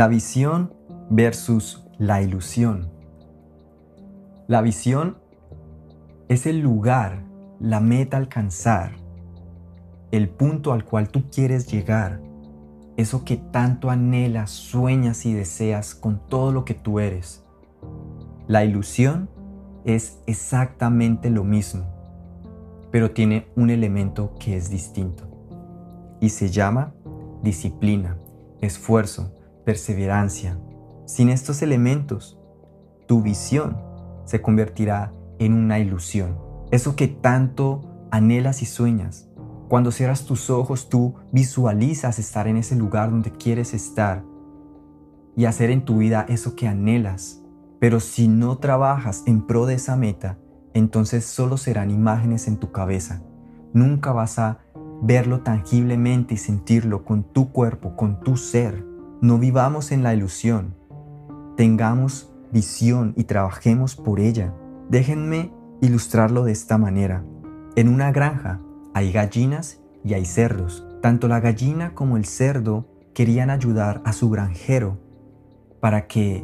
La visión versus la ilusión. La visión es el lugar, la meta alcanzar, el punto al cual tú quieres llegar, eso que tanto anhelas, sueñas y deseas con todo lo que tú eres. La ilusión es exactamente lo mismo, pero tiene un elemento que es distinto y se llama disciplina, esfuerzo, perseverancia. Sin estos elementos, tu visión se convertirá en una ilusión. Eso que tanto anhelas y sueñas. Cuando cierras tus ojos, tú visualizas estar en ese lugar donde quieres estar y hacer en tu vida eso que anhelas. Pero si no trabajas en pro de esa meta, entonces solo serán imágenes en tu cabeza. Nunca vas a verlo tangiblemente y sentirlo con tu cuerpo, con tu ser. No vivamos en la ilusión. Tengamos visión y trabajemos por ella. Déjenme ilustrarlo de esta manera. En una granja hay gallinas y hay cerdos. Tanto la gallina como el cerdo querían ayudar a su granjero para que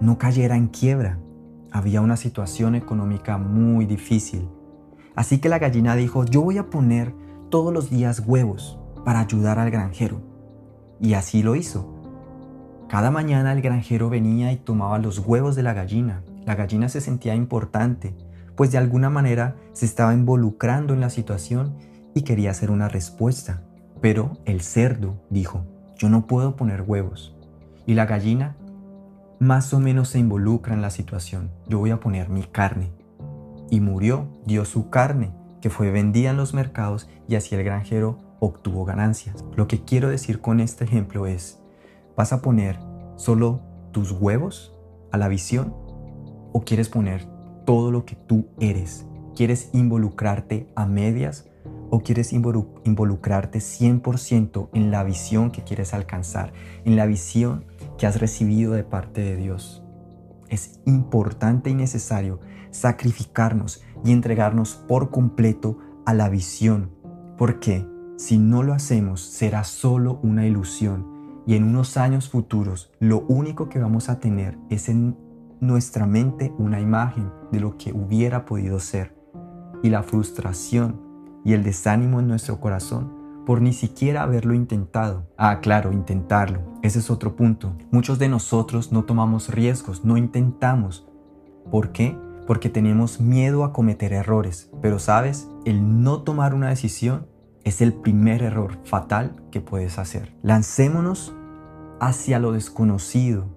no cayera en quiebra. Había una situación económica muy difícil. Así que la gallina dijo, yo voy a poner todos los días huevos para ayudar al granjero. Y así lo hizo. Cada mañana el granjero venía y tomaba los huevos de la gallina. La gallina se sentía importante, pues de alguna manera se estaba involucrando en la situación y quería hacer una respuesta. Pero el cerdo dijo, yo no puedo poner huevos. Y la gallina más o menos se involucra en la situación. Yo voy a poner mi carne. Y murió, dio su carne, que fue vendida en los mercados y así el granjero obtuvo ganancias. Lo que quiero decir con este ejemplo es, ¿Vas a poner solo tus huevos a la visión o quieres poner todo lo que tú eres? ¿Quieres involucrarte a medias o quieres involucrarte 100% en la visión que quieres alcanzar, en la visión que has recibido de parte de Dios? Es importante y necesario sacrificarnos y entregarnos por completo a la visión, porque si no lo hacemos será solo una ilusión y en unos años futuros lo único que vamos a tener es en nuestra mente una imagen de lo que hubiera podido ser. Y la frustración y el desánimo en nuestro corazón por ni siquiera haberlo intentado. Ah, claro, intentarlo. Ese es otro punto. Muchos de nosotros no tomamos riesgos, no intentamos. ¿Por qué? Porque tenemos miedo a cometer errores. Pero sabes, el no tomar una decisión es el primer error fatal que puedes hacer. Lancémonos hacia lo desconocido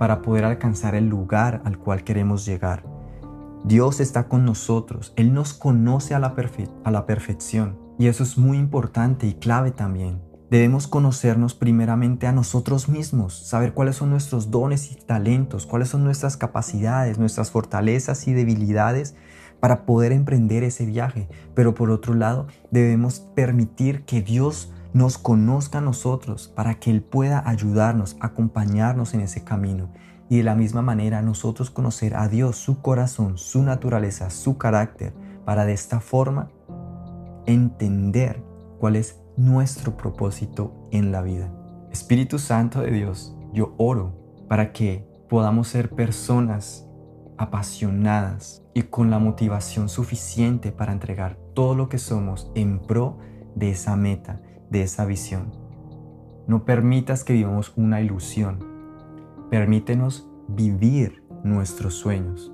para poder alcanzar el lugar al cual queremos llegar. Dios está con nosotros, Él nos conoce a la, a la perfección y eso es muy importante y clave también. Debemos conocernos primeramente a nosotros mismos, saber cuáles son nuestros dones y talentos, cuáles son nuestras capacidades, nuestras fortalezas y debilidades para poder emprender ese viaje. Pero por otro lado, debemos permitir que Dios nos conozca a nosotros para que Él pueda ayudarnos, acompañarnos en ese camino. Y de la misma manera nosotros conocer a Dios, su corazón, su naturaleza, su carácter, para de esta forma entender cuál es nuestro propósito en la vida. Espíritu Santo de Dios, yo oro para que podamos ser personas apasionadas y con la motivación suficiente para entregar todo lo que somos en pro de esa meta, de esa visión. No permitas que vivamos una ilusión. Permítenos vivir nuestros sueños.